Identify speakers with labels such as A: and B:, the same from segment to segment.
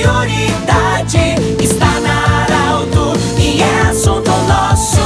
A: prioridade está na Arauto e é assunto nosso.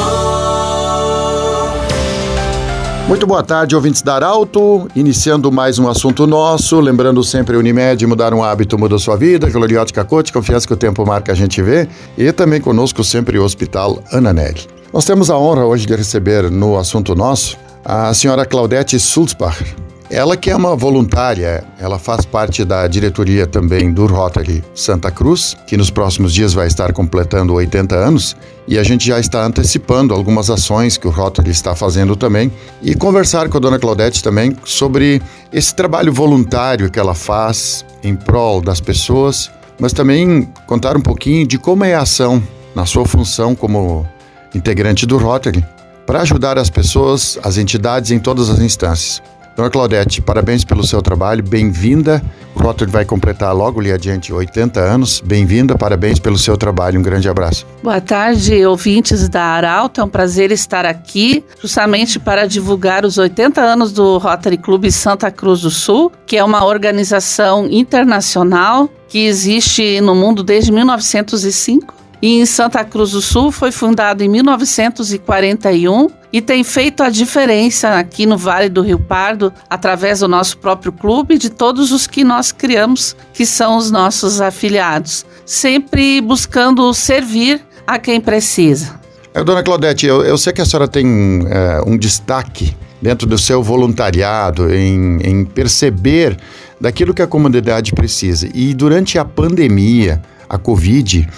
A: Muito boa tarde, ouvintes da Arauto. Iniciando mais um assunto nosso. Lembrando sempre Unimed, mudar um hábito muda sua vida. Gloriótica Coach, confiança que o tempo marca a gente vê. E também conosco sempre o Hospital Ananelli. Nós temos a honra hoje de receber no assunto nosso a senhora Claudete Sulzbacher, ela que é uma voluntária, ela faz parte da diretoria também do Rotary Santa Cruz, que nos próximos dias vai estar completando 80 anos, e a gente já está antecipando algumas ações que o Rotary está fazendo também, e conversar com a dona Claudete também sobre esse trabalho voluntário que ela faz em prol das pessoas, mas também contar um pouquinho de como é a ação na sua função como integrante do Rotary, para ajudar as pessoas, as entidades em todas as instâncias. Dona Claudete, parabéns pelo seu trabalho, bem-vinda. O Rotary vai completar logo ali adiante 80 anos. Bem-vinda, parabéns pelo seu trabalho, um grande abraço.
B: Boa tarde, ouvintes da Arauto. É um prazer estar aqui, justamente para divulgar os 80 anos do Rotary Clube Santa Cruz do Sul, que é uma organização internacional que existe no mundo desde 1905 e em Santa Cruz do Sul foi fundado em 1941 e tem feito a diferença aqui no Vale do Rio Pardo através do nosso próprio clube de todos os que nós criamos, que são os nossos afiliados, sempre buscando servir a quem precisa.
A: É, dona Claudete, eu, eu, sei que a senhora tem é, um destaque dentro do seu voluntariado em, em perceber daquilo que a comunidade precisa. E durante a pandemia, a Covid,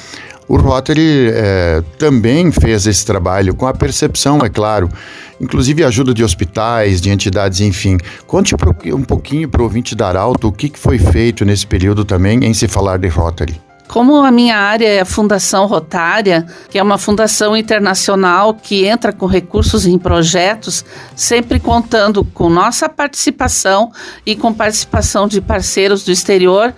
A: o Rotary é, também fez esse trabalho com a percepção, é claro, inclusive ajuda de hospitais, de entidades, enfim. Conte um pouquinho para o ouvinte da Arauto o que foi feito nesse período também em se falar de Rotary.
B: Como a minha área é a Fundação Rotária, que é uma fundação internacional que entra com recursos em projetos, sempre contando com nossa participação e com participação de parceiros do exterior,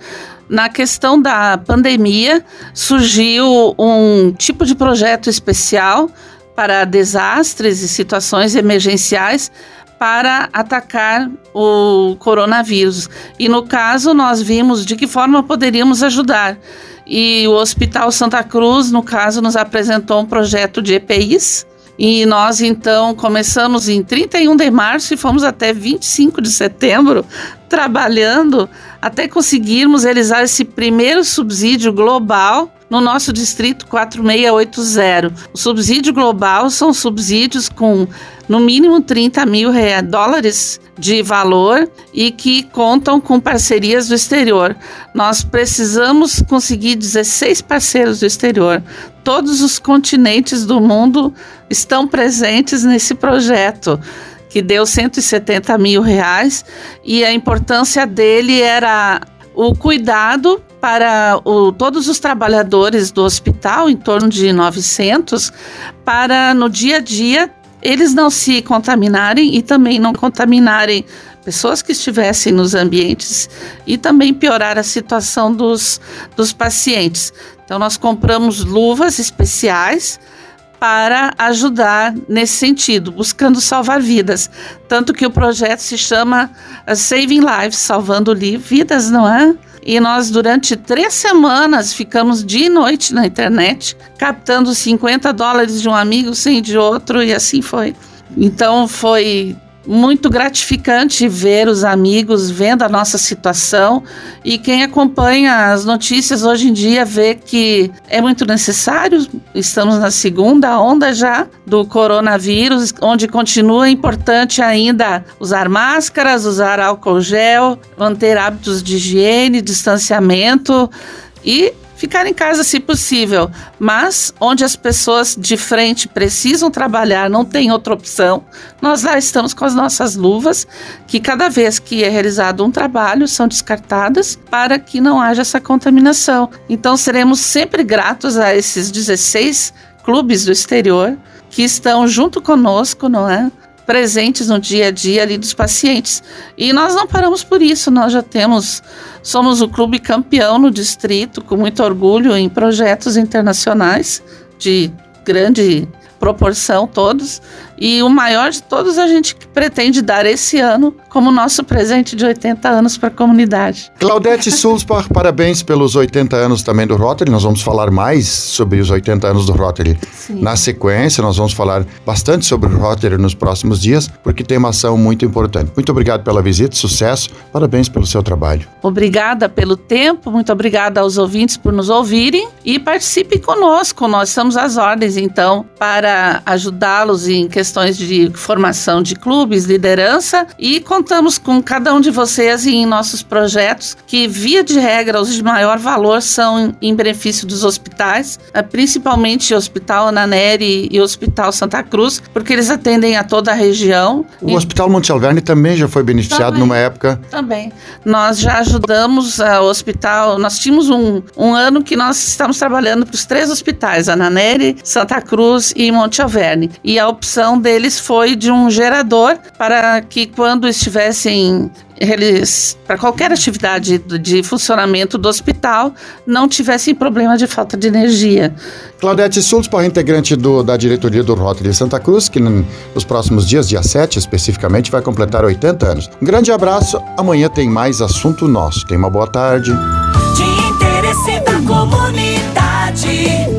B: na questão da pandemia, surgiu um tipo de projeto especial para desastres e situações emergenciais para atacar o coronavírus. E no caso, nós vimos de que forma poderíamos ajudar. E o Hospital Santa Cruz, no caso, nos apresentou um projeto de EPIs. E nós então começamos em 31 de março e fomos até 25 de setembro trabalhando até conseguirmos realizar esse primeiro subsídio global no nosso distrito 4680. O subsídio global são subsídios com no mínimo 30 mil dólares de valor e que contam com parcerias do exterior. Nós precisamos conseguir 16 parceiros do exterior. Todos os continentes do mundo estão presentes nesse projeto que deu 170 mil reais e a importância dele era o cuidado para o, todos os trabalhadores do hospital, em torno de 900, para no dia a dia eles não se contaminarem e também não contaminarem pessoas que estivessem nos ambientes e também piorar a situação dos, dos pacientes. Então, nós compramos luvas especiais para ajudar nesse sentido, buscando salvar vidas. Tanto que o projeto se chama Saving Lives, salvando vidas, não é? E nós, durante três semanas, ficamos dia e noite na internet, captando 50 dólares de um amigo, 100 de outro, e assim foi. Então, foi muito gratificante ver os amigos vendo a nossa situação e quem acompanha as notícias hoje em dia vê que é muito necessário. Estamos na segunda onda já do coronavírus, onde continua importante ainda usar máscaras, usar álcool gel, manter hábitos de higiene, distanciamento e ficar em casa se possível, mas onde as pessoas de frente precisam trabalhar, não tem outra opção, nós lá estamos com as nossas luvas, que cada vez que é realizado um trabalho são descartadas para que não haja essa contaminação. Então seremos sempre gratos a esses 16 clubes do exterior que estão junto conosco, não é? Presentes no dia a dia ali dos pacientes. E nós não paramos por isso, nós já temos, somos o clube campeão no distrito, com muito orgulho em projetos internacionais de grande proporção todos E o maior de todos a gente pretende dar esse ano como nosso presente de 80 anos para a comunidade.
A: Claudete Sulzbach, parabéns pelos 80 anos também do Rotary. Nós vamos falar mais sobre os 80 anos do Rotary Sim. na sequência. Nós vamos falar bastante sobre o Rotary nos próximos dias, porque tem uma ação muito importante. Muito obrigado pela visita, sucesso, parabéns pelo seu trabalho.
B: Obrigada pelo tempo, muito obrigada aos ouvintes por nos ouvirem e participe conosco. Nós estamos às ordens, então, para ajudá-los em questões de formação de clubes, liderança e contamos com cada um de vocês em nossos projetos que, via de regra, os de maior valor são em benefício dos hospitais, eh, principalmente o Hospital Ananeri e o Hospital Santa Cruz, porque eles atendem a toda a região.
A: O e... Hospital Monte Alverne também já foi beneficiado também, numa época.
B: Também. Nós já ajudamos uh, o hospital, nós tínhamos um, um ano que nós estamos trabalhando para os três hospitais, Ananeri, Santa Cruz e Monte Alverne. E a opção deles foi de um gerador para que quando estivessem eles, para qualquer atividade de funcionamento do hospital, não tivessem problema de falta de energia.
A: Claudete Sulzbach, integrante do, da diretoria do Rotary Santa Cruz, que nos próximos dias, dia 7 especificamente, vai completar 80 anos. Um grande abraço, amanhã tem mais assunto nosso. Tenha uma boa tarde. De interesse da comunidade,